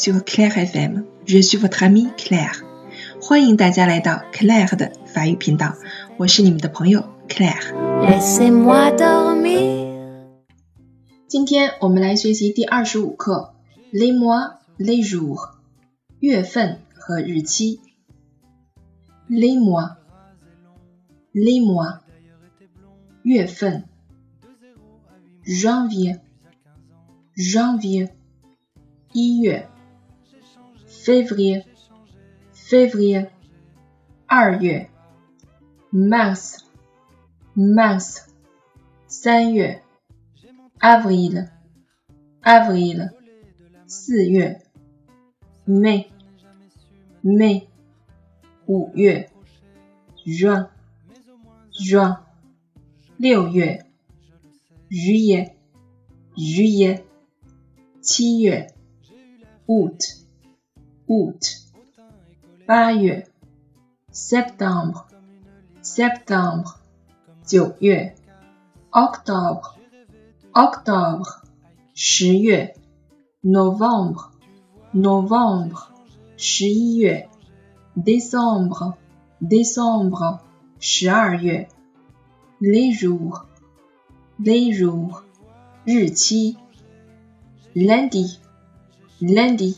sur Claire FM. Je suis votre amie Claire. 欢迎大家来到 Claire 的法语频道，我是你们的朋友 Claire。今天我们来学习第二十五课 Les mois, les jours，月份和日期。Les mois, les mois，月份。Janvier, janvier。一月 ，février février，二月，mars mars，三月，avril avril，四月，mai mai，五月，juin juin，六月，juillet juillet，七月。août août 八月 septembre septembre 九月 octobre octobre 十月 novembre novembre 十一月 décembre décembre 十二月 les jours les jours 日期 lundi lundi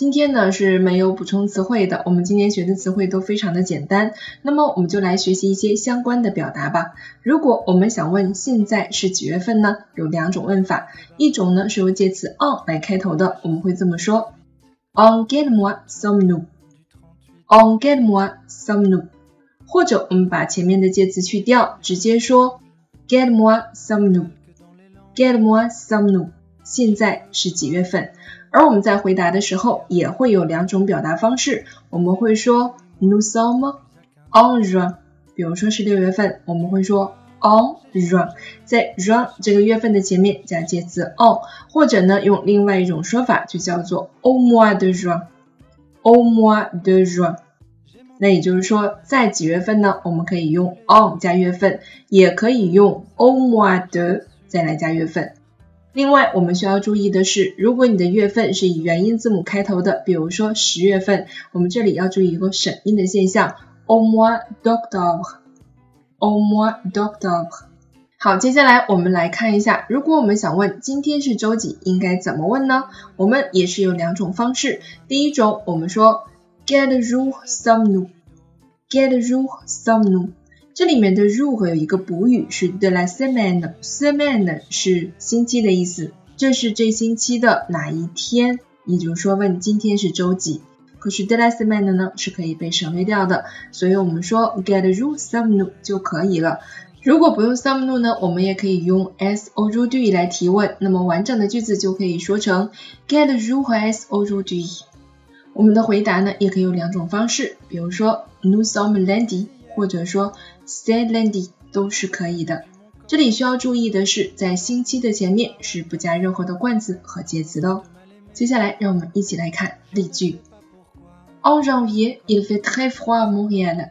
今天呢是没有补充词汇的，我们今天学的词汇都非常的简单。那么我们就来学习一些相关的表达吧。如果我们想问现在是几月份呢？有两种问法，一种呢是由介词 on 来开头的，我们会这么说：On get more some new，On get more some new。或者我们把前面的介词去掉，直接说 Get more some new，Get more some new。现在是几月份？而我们在回答的时候也会有两种表达方式，我们会说 No somme en juin，比如说是六月份，我们会说 en juin，在 juin 这个月份的前面加介词 on，或者呢用另外一种说法就叫做 au mois de juin，au mois de juin。那也就是说在几月份呢？我们可以用 on 加月份，也可以用 au mois de 再来加月份。另外，我们需要注意的是，如果你的月份是以元音字母开头的，比如说十月份，我们这里要注意一个省音的现象 o m o i d o c t o b r e o m o i d o c t o b r e。好，接下来我们来看一下，如果我们想问今天是周几，应该怎么问呢？我们也是有两种方式。第一种，我们说 quel jour sommes-nous？quel jour sommes-nous？这里面的 rule 会有一个补语，是 Delai Seman。Seman 是星期的意思，这是这星期的哪一天，也就是说问今天是周几。可是 Delai Seman 呢，是可以被省略掉的，所以我们说 get rule some new 就可以了。如果不用 some new 呢，我们也可以用 s o r d u 来提问，那么完整的句子就可以说成 get rule 和 s o r d u。我们的回答呢，也可以有两种方式，比如说 new some landy。或者说 say Landy 都是可以的。这里需要注意的是，在星期的前面是不加任何的冠词和介词的哦。接下来，让我们一起来看例句。En janvier, il fait très froid à Montréal.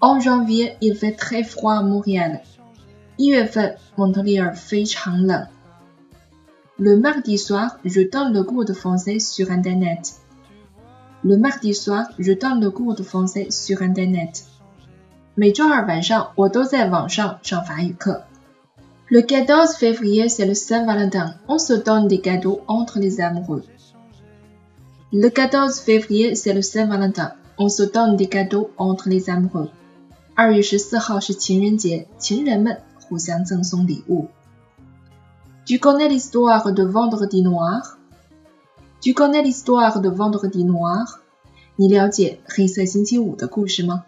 En janvier, il fait très froid à Montréal. 一月份，蒙特利尔非常冷。Le mardi soir, je donne le cours de français sur Internet. Le mardi soir, je donne le cours de français sur Internet. 每周二晚上，我都在网上上法语课。Le 14 février, c'est le Saint-Valentin. On se donne des cadeaux entre les amoureux. Le 14 février, c'est le Saint-Valentin. On se donne des cadeaux entre les amoureux。二月十四号是情人节，情人们互相赠送礼物。Tu connais l'histoire de Vendredi Noir？Tu connais l'histoire de Vendredi Noir？你了解黑色星期五的故事吗？